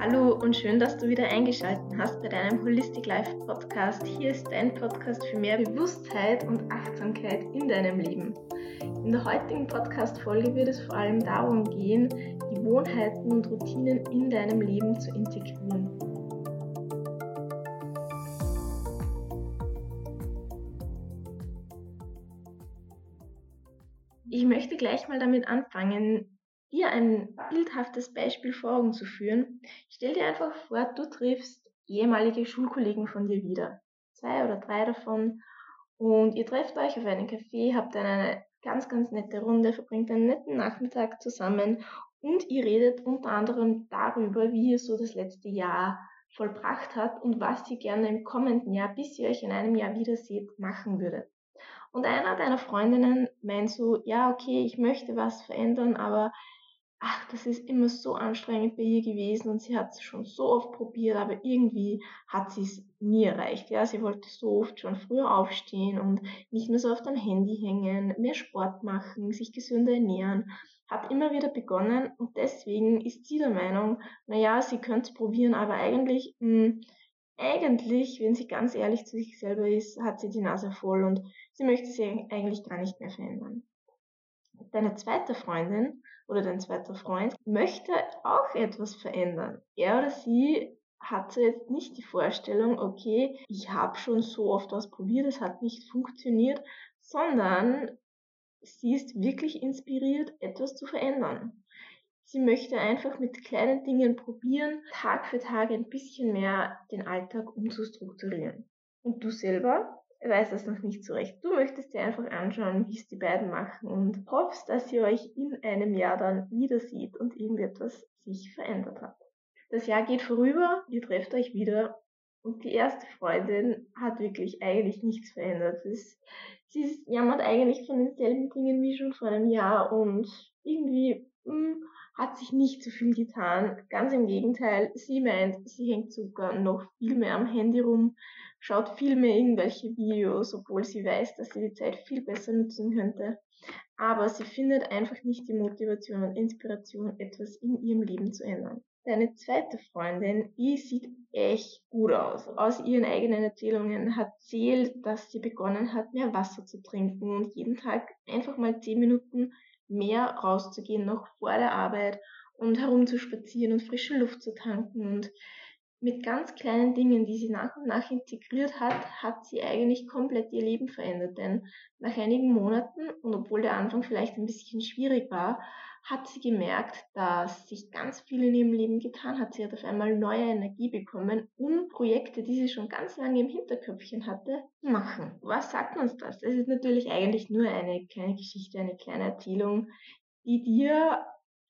Hallo und schön, dass du wieder eingeschaltet hast bei deinem Holistic Life Podcast. Hier ist dein Podcast für mehr Bewusstheit und Achtsamkeit in deinem Leben. In der heutigen Podcast-Folge wird es vor allem darum gehen, Gewohnheiten und Routinen in deinem Leben zu integrieren. Ich möchte gleich mal damit anfangen, dir ein bildhaftes Beispiel vor Augen zu führen. Stell dir einfach vor, du triffst ehemalige Schulkollegen von dir wieder. Zwei oder drei davon. Und ihr trefft euch auf einen Café, habt dann eine ganz, ganz nette Runde, verbringt einen netten Nachmittag zusammen und ihr redet unter anderem darüber, wie ihr so das letzte Jahr vollbracht habt und was ihr gerne im kommenden Jahr, bis ihr euch in einem Jahr wiederseht, machen würdet. Und einer deiner Freundinnen meint so, ja, okay, ich möchte was verändern, aber ach, das ist immer so anstrengend bei ihr gewesen und sie hat es schon so oft probiert, aber irgendwie hat sie es nie erreicht. Ja, sie wollte so oft schon früher aufstehen und nicht mehr so oft am Handy hängen, mehr Sport machen, sich gesünder ernähren, hat immer wieder begonnen und deswegen ist sie der Meinung, naja, sie könnte es probieren, aber eigentlich, mh, hm, eigentlich, wenn sie ganz ehrlich zu sich selber ist, hat sie die Nase voll und sie möchte sie eigentlich gar nicht mehr verändern. Deine zweite Freundin oder dein zweiter Freund möchte auch etwas verändern. Er oder sie hatte jetzt nicht die Vorstellung, okay, ich habe schon so oft was probiert, es hat nicht funktioniert, sondern sie ist wirklich inspiriert, etwas zu verändern. Sie möchte einfach mit kleinen Dingen probieren, Tag für Tag ein bisschen mehr den Alltag umzustrukturieren. Und du selber weiß das noch nicht so recht. Du möchtest dir einfach anschauen, wie es die beiden machen und hoffst, dass ihr euch in einem Jahr dann wieder sieht und irgendetwas sich verändert hat. Das Jahr geht vorüber, ihr trefft euch wieder und die erste Freundin hat wirklich eigentlich nichts verändert. Sie jammert eigentlich von denselben Dingen wie schon vor einem Jahr und irgendwie mh, hm, hat sich nicht so viel getan. Ganz im Gegenteil, sie meint, sie hängt sogar noch viel mehr am Handy rum, schaut viel mehr irgendwelche Videos, obwohl sie weiß, dass sie die Zeit viel besser nutzen könnte. Aber sie findet einfach nicht die Motivation und Inspiration, etwas in ihrem Leben zu ändern. Deine zweite Freundin, die sieht echt gut aus. Aus ihren eigenen Erzählungen hat erzählt, dass sie begonnen hat, mehr Wasser zu trinken und jeden Tag einfach mal zehn Minuten mehr rauszugehen, noch vor der Arbeit und herumzuspazieren und frische Luft zu tanken und mit ganz kleinen Dingen, die sie nach und nach integriert hat, hat sie eigentlich komplett ihr Leben verändert. Denn nach einigen Monaten, und obwohl der Anfang vielleicht ein bisschen schwierig war, hat sie gemerkt, dass sich ganz viel in ihrem Leben getan hat. Sie hat auf einmal neue Energie bekommen, um Projekte, die sie schon ganz lange im Hinterköpfchen hatte, zu machen. Was sagt uns das? Es ist natürlich eigentlich nur eine kleine Geschichte, eine kleine Erzählung, die dir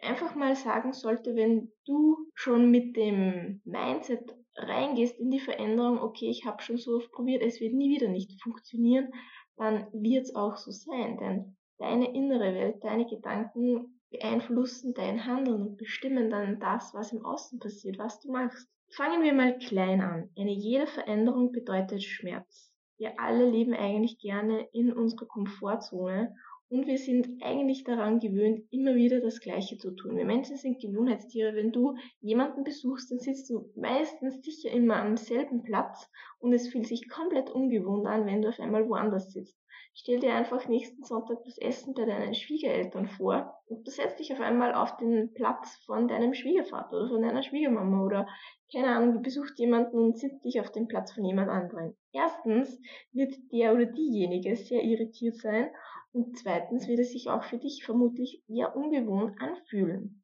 einfach mal sagen sollte, wenn du schon mit dem Mindset reingehst in die Veränderung, okay, ich habe schon so oft probiert, es wird nie wieder nicht funktionieren, dann wird es auch so sein. Denn deine innere Welt, deine Gedanken beeinflussen dein Handeln und bestimmen dann das, was im Außen passiert, was du machst. Fangen wir mal klein an. Eine jede Veränderung bedeutet Schmerz. Wir alle leben eigentlich gerne in unserer Komfortzone und wir sind eigentlich daran gewöhnt, immer wieder das Gleiche zu tun. Wir Menschen sind Gewohnheitstiere. Wenn du jemanden besuchst, dann sitzt du meistens sicher immer am selben Platz und es fühlt sich komplett ungewohnt an, wenn du auf einmal woanders sitzt. Stell dir einfach nächsten Sonntag das Essen bei deinen Schwiegereltern vor und du setzt dich auf einmal auf den Platz von deinem Schwiegervater oder von deiner Schwiegermama oder keine Ahnung, du besuchst jemanden und sitzt dich auf den Platz von jemand anderem. Erstens wird der oder diejenige sehr irritiert sein und zweitens wird es sich auch für dich vermutlich eher ungewohnt anfühlen.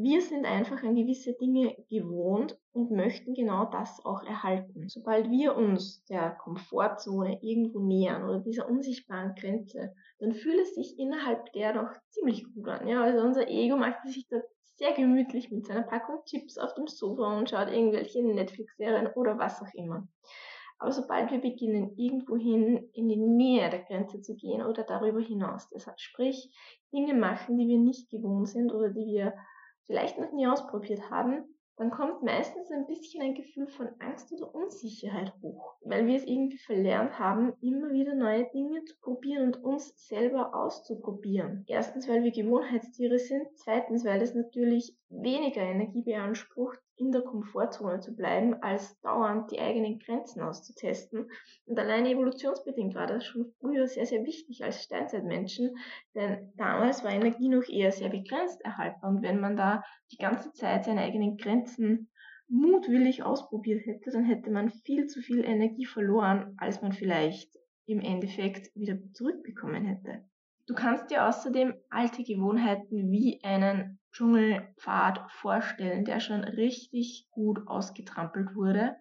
Wir sind einfach an gewisse Dinge gewohnt und möchten genau das auch erhalten. Sobald wir uns der Komfortzone irgendwo nähern oder dieser unsichtbaren Grenze, dann fühlt es sich innerhalb der noch ziemlich gut an. Ja, also unser Ego macht sich da sehr gemütlich mit seiner Packung Chips auf dem Sofa und schaut irgendwelche Netflix-Serien oder was auch immer. Aber sobald wir beginnen, irgendwohin in die Nähe der Grenze zu gehen oder darüber hinaus, das heißt, sprich Dinge machen, die wir nicht gewohnt sind oder die wir vielleicht noch nie ausprobiert haben, dann kommt meistens ein bisschen ein Gefühl von Angst oder Unsicherheit hoch, weil wir es irgendwie verlernt haben, immer wieder neue Dinge zu probieren und uns selber auszuprobieren. Erstens, weil wir Gewohnheitstiere sind, zweitens, weil es natürlich weniger Energie beansprucht, in der Komfortzone zu bleiben, als dauernd die eigenen Grenzen auszutesten. Und allein evolutionsbedingt war das schon früher sehr, sehr wichtig als Steinzeitmenschen, denn damals war Energie noch eher sehr begrenzt erhaltbar. Und wenn man da die ganze Zeit seine eigenen Grenzen mutwillig ausprobiert hätte, dann hätte man viel zu viel Energie verloren, als man vielleicht im Endeffekt wieder zurückbekommen hätte. Du kannst dir außerdem alte Gewohnheiten wie einen Dschungelpfad vorstellen, der schon richtig gut ausgetrampelt wurde.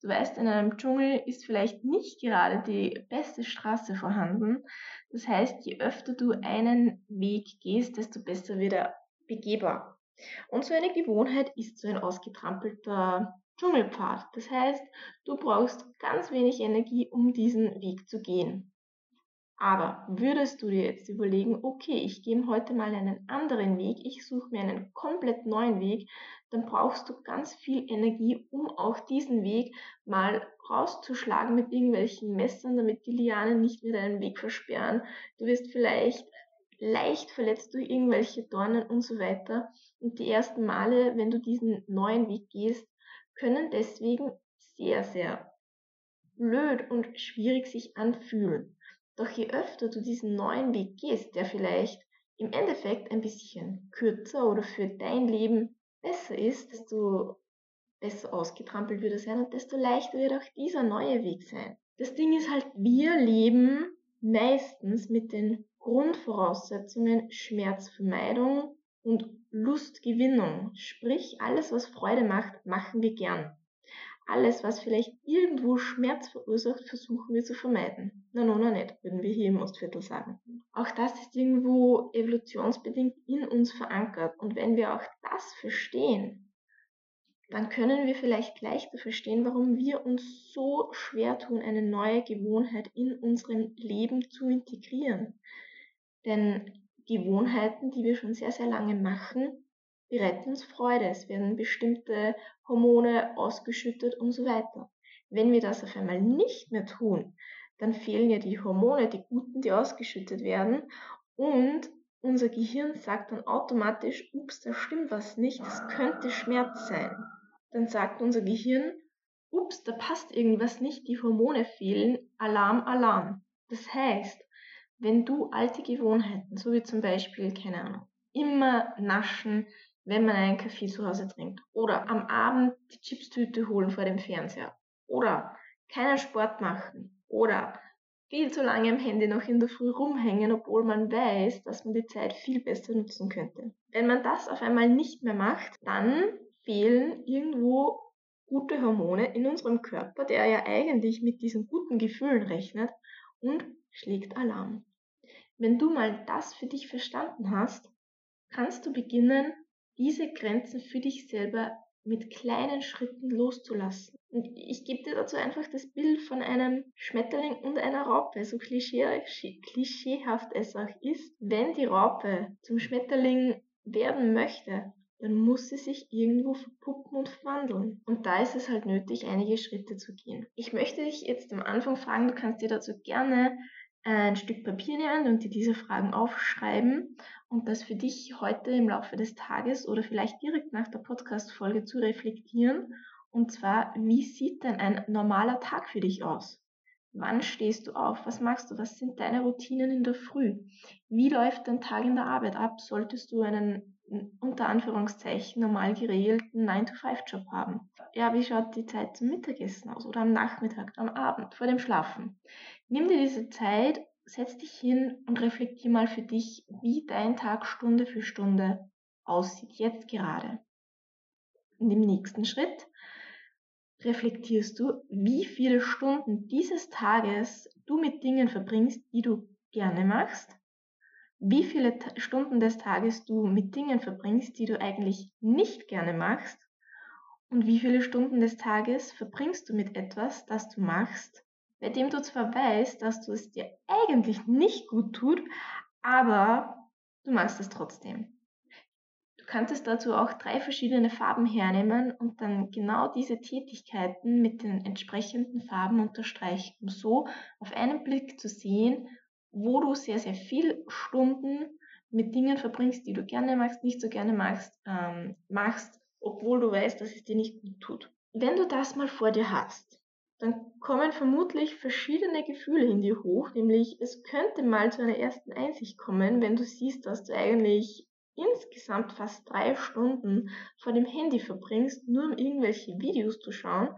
Du weißt, in einem Dschungel ist vielleicht nicht gerade die beste Straße vorhanden. Das heißt, je öfter du einen Weg gehst, desto besser wird er begehbar. Und so eine Gewohnheit ist so ein ausgetrampelter Dschungelpfad. Das heißt, du brauchst ganz wenig Energie, um diesen Weg zu gehen. Aber würdest du dir jetzt überlegen, okay, ich gehe heute mal einen anderen Weg, ich suche mir einen komplett neuen Weg, dann brauchst du ganz viel Energie, um auch diesen Weg mal rauszuschlagen mit irgendwelchen Messern, damit die Lianen nicht mehr deinen Weg versperren. Du wirst vielleicht leicht verletzt durch irgendwelche Dornen und so weiter. Und die ersten Male, wenn du diesen neuen Weg gehst, können deswegen sehr, sehr blöd und schwierig sich anfühlen. Doch je öfter du diesen neuen Weg gehst, der vielleicht im Endeffekt ein bisschen kürzer oder für dein Leben besser ist, desto besser ausgetrampelt wird er sein und desto leichter wird auch dieser neue Weg sein. Das Ding ist halt, wir leben meistens mit den Grundvoraussetzungen Schmerzvermeidung und Lustgewinnung. Sprich, alles, was Freude macht, machen wir gern. Alles, was vielleicht irgendwo Schmerz verursacht, versuchen wir zu vermeiden. Na, no, no, nicht, würden wir hier im Ostviertel sagen. Auch das ist irgendwo evolutionsbedingt in uns verankert. Und wenn wir auch das verstehen, dann können wir vielleicht leichter verstehen, warum wir uns so schwer tun, eine neue Gewohnheit in unserem Leben zu integrieren. Denn Gewohnheiten, die wir schon sehr, sehr lange machen, bereiten uns Freude, es werden bestimmte Hormone ausgeschüttet und so weiter. Wenn wir das auf einmal nicht mehr tun, dann fehlen ja die Hormone, die guten, die ausgeschüttet werden und unser Gehirn sagt dann automatisch, ups, da stimmt was nicht, das könnte Schmerz sein. Dann sagt unser Gehirn, ups, da passt irgendwas nicht, die Hormone fehlen, Alarm, Alarm. Das heißt, wenn du alte Gewohnheiten, so wie zum Beispiel, keine Ahnung, immer naschen, wenn man einen Kaffee zu Hause trinkt. Oder am Abend die Chipstüte holen vor dem Fernseher. Oder keinen Sport machen. Oder viel zu lange am Handy noch in der Früh rumhängen, obwohl man weiß, dass man die Zeit viel besser nutzen könnte. Wenn man das auf einmal nicht mehr macht, dann fehlen irgendwo gute Hormone in unserem Körper, der ja eigentlich mit diesen guten Gefühlen rechnet und schlägt Alarm. Wenn du mal das für dich verstanden hast, kannst du beginnen, diese Grenzen für dich selber mit kleinen Schritten loszulassen. Und ich gebe dir dazu einfach das Bild von einem Schmetterling und einer Raupe, so klischee, klischeehaft es auch ist. Wenn die Raupe zum Schmetterling werden möchte, dann muss sie sich irgendwo verpuppen und verwandeln. Und da ist es halt nötig, einige Schritte zu gehen. Ich möchte dich jetzt am Anfang fragen, du kannst dir dazu gerne ein Stück Papier nehmen und dir diese Fragen aufschreiben und das für dich heute im Laufe des Tages oder vielleicht direkt nach der Podcast-Folge zu reflektieren. Und zwar, wie sieht denn ein normaler Tag für dich aus? Wann stehst du auf? Was machst du? Was sind deine Routinen in der Früh? Wie läuft dein Tag in der Arbeit ab? Solltest du einen unter Anführungszeichen normal geregelten 9-to-5-Job haben? Ja, wie schaut die Zeit zum Mittagessen aus oder am Nachmittag, am Abend, vor dem Schlafen? Nimm dir diese Zeit, setz dich hin und reflektier mal für dich, wie dein Tag Stunde für Stunde aussieht, jetzt gerade. Und im nächsten Schritt reflektierst du, wie viele Stunden dieses Tages du mit Dingen verbringst, die du gerne machst, wie viele Stunden des Tages du mit Dingen verbringst, die du eigentlich nicht gerne machst und wie viele Stunden des Tages verbringst du mit etwas, das du machst, bei dem du zwar weißt, dass du es dir eigentlich nicht gut tut, aber du machst es trotzdem. Du könntest dazu auch drei verschiedene Farben hernehmen und dann genau diese Tätigkeiten mit den entsprechenden Farben unterstreichen, um so auf einen Blick zu sehen, wo du sehr, sehr viel Stunden mit Dingen verbringst, die du gerne magst, nicht so gerne magst, ähm, machst, obwohl du weißt, dass es dir nicht gut tut. Wenn du das mal vor dir hast, dann kommen vermutlich verschiedene Gefühle in dir hoch, nämlich es könnte mal zu einer ersten Einsicht kommen, wenn du siehst, dass du eigentlich insgesamt fast drei Stunden vor dem Handy verbringst, nur um irgendwelche Videos zu schauen.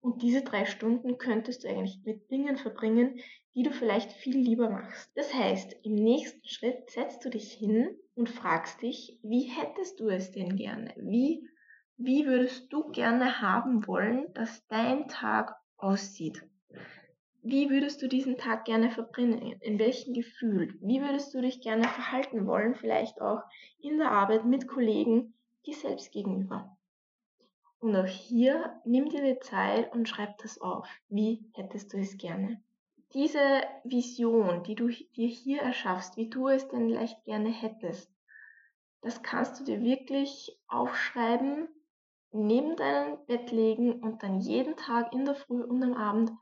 Und diese drei Stunden könntest du eigentlich mit Dingen verbringen, die du vielleicht viel lieber machst. Das heißt, im nächsten Schritt setzt du dich hin und fragst dich, wie hättest du es denn gerne? Wie, wie würdest du gerne haben wollen, dass dein Tag aussieht? Wie würdest du diesen Tag gerne verbringen? In welchem Gefühl? Wie würdest du dich gerne verhalten wollen? Vielleicht auch in der Arbeit mit Kollegen, dir selbst gegenüber. Und auch hier nimm dir die Zeit und schreib das auf. Wie hättest du es gerne? diese Vision, die du dir hier erschaffst, wie du es denn leicht gerne hättest, das kannst du dir wirklich aufschreiben, neben deinem Bett legen und dann jeden Tag in der Früh und am Abend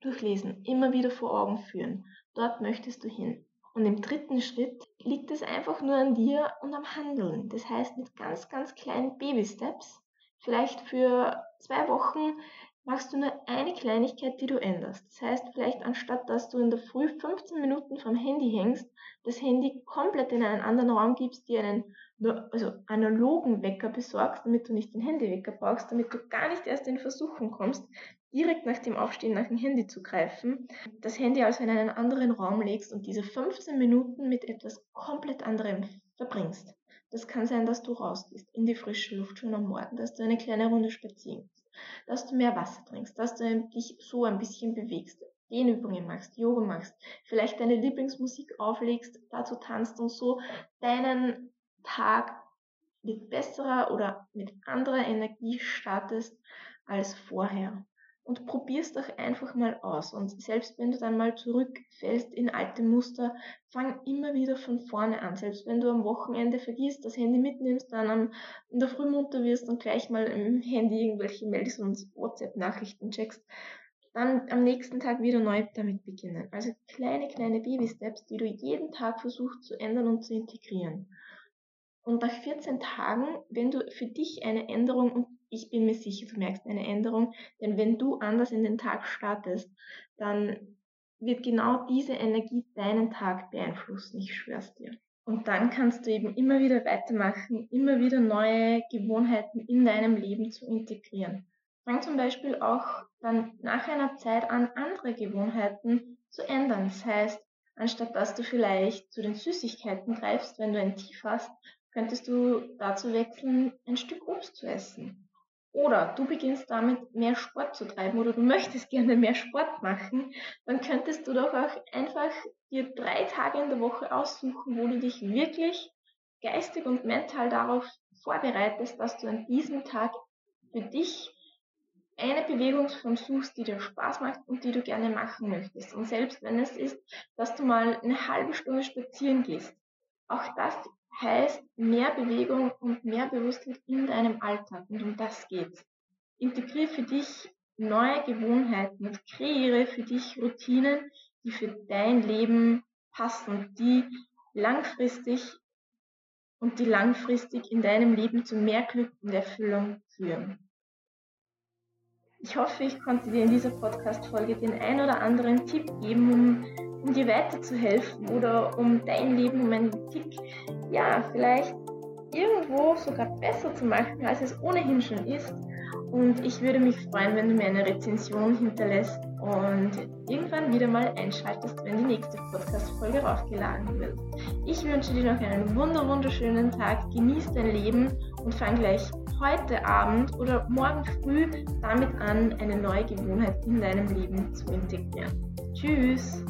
durchlesen, immer wieder vor Augen führen. Dort möchtest du hin. Und im dritten Schritt liegt es einfach nur an dir und am Handeln. Das heißt mit ganz, ganz kleinen Baby-Steps, vielleicht für zwei Wochen machst du nur eine Kleinigkeit, die du änderst. Das heißt, vielleicht anstatt dass du in der Früh 15 Minuten vom Handy hängst, das Handy komplett in einen anderen Raum gibst, dir einen also analogen Wecker besorgst, damit du nicht den Handywecker brauchst, damit du gar nicht erst in Versuchung kommst, direkt nach dem Aufstehen nach dem Handy zu greifen, das Handy also in einen anderen Raum legst und diese 15 Minuten mit etwas komplett anderem verbringst. Das kann sein, dass du rausgehst in die frische Luft schon am Morgen, dass du eine kleine Runde spazieren gehst dass du mehr Wasser trinkst, dass du dich so ein bisschen bewegst, Dehnübungen machst, Yoga machst, vielleicht deine Lieblingsmusik auflegst, dazu tanzt und so deinen Tag mit besserer oder mit anderer Energie startest als vorher und probier's doch einfach mal aus. Und selbst wenn du dann mal zurückfällst in alte Muster, fang immer wieder von vorne an. Selbst wenn du am Wochenende vergisst, das Handy mitnimmst, dann am, in der Früh munter wirst und gleich mal im Handy irgendwelche Mails und WhatsApp-Nachrichten checkst, dann am nächsten Tag wieder neu damit beginnen. Also kleine, kleine Baby-Steps, die du jeden Tag versuchst zu ändern und zu integrieren. Und nach 14 Tagen, wenn du für dich eine Änderung, und ich bin mir sicher, du merkst eine Änderung, denn wenn du anders in den Tag startest, dann wird genau diese Energie deinen Tag beeinflussen, ich schwör's dir. Und dann kannst du eben immer wieder weitermachen, immer wieder neue Gewohnheiten in deinem Leben zu integrieren. Fang zum Beispiel auch dann nach einer Zeit an, andere Gewohnheiten zu ändern. Das heißt, anstatt dass du vielleicht zu den Süßigkeiten greifst, wenn du ein Tief hast, könntest du dazu wechseln, ein Stück Obst zu essen. Oder du beginnst damit, mehr Sport zu treiben oder du möchtest gerne mehr Sport machen, dann könntest du doch auch einfach dir drei Tage in der Woche aussuchen, wo du dich wirklich geistig und mental darauf vorbereitest, dass du an diesem Tag für dich eine Bewegungsform suchst, die dir Spaß macht und die du gerne machen möchtest. Und selbst wenn es ist, dass du mal eine halbe Stunde spazieren gehst, auch das heißt mehr Bewegung und mehr Bewusstheit in deinem Alltag. Und um das geht's. Integriere für dich neue Gewohnheiten und kreiere für dich Routinen, die für dein Leben passen, die langfristig und die langfristig in deinem Leben zu mehr Glück und Erfüllung führen. Ich hoffe, ich konnte dir in dieser Podcast-Folge den ein oder anderen Tipp geben, um, um dir weiterzuhelfen oder um dein Leben um einen Tick, ja, vielleicht irgendwo sogar besser zu machen, als es ohnehin schon ist. Und ich würde mich freuen, wenn du mir eine Rezension hinterlässt und irgendwann wieder mal einschaltest, wenn die nächste Podcast-Folge raufgeladen wird. Ich wünsche dir noch einen wunderschönen Tag, genieß dein Leben und fang gleich heute Abend oder morgen früh damit an, eine neue Gewohnheit in deinem Leben zu integrieren. Tschüss!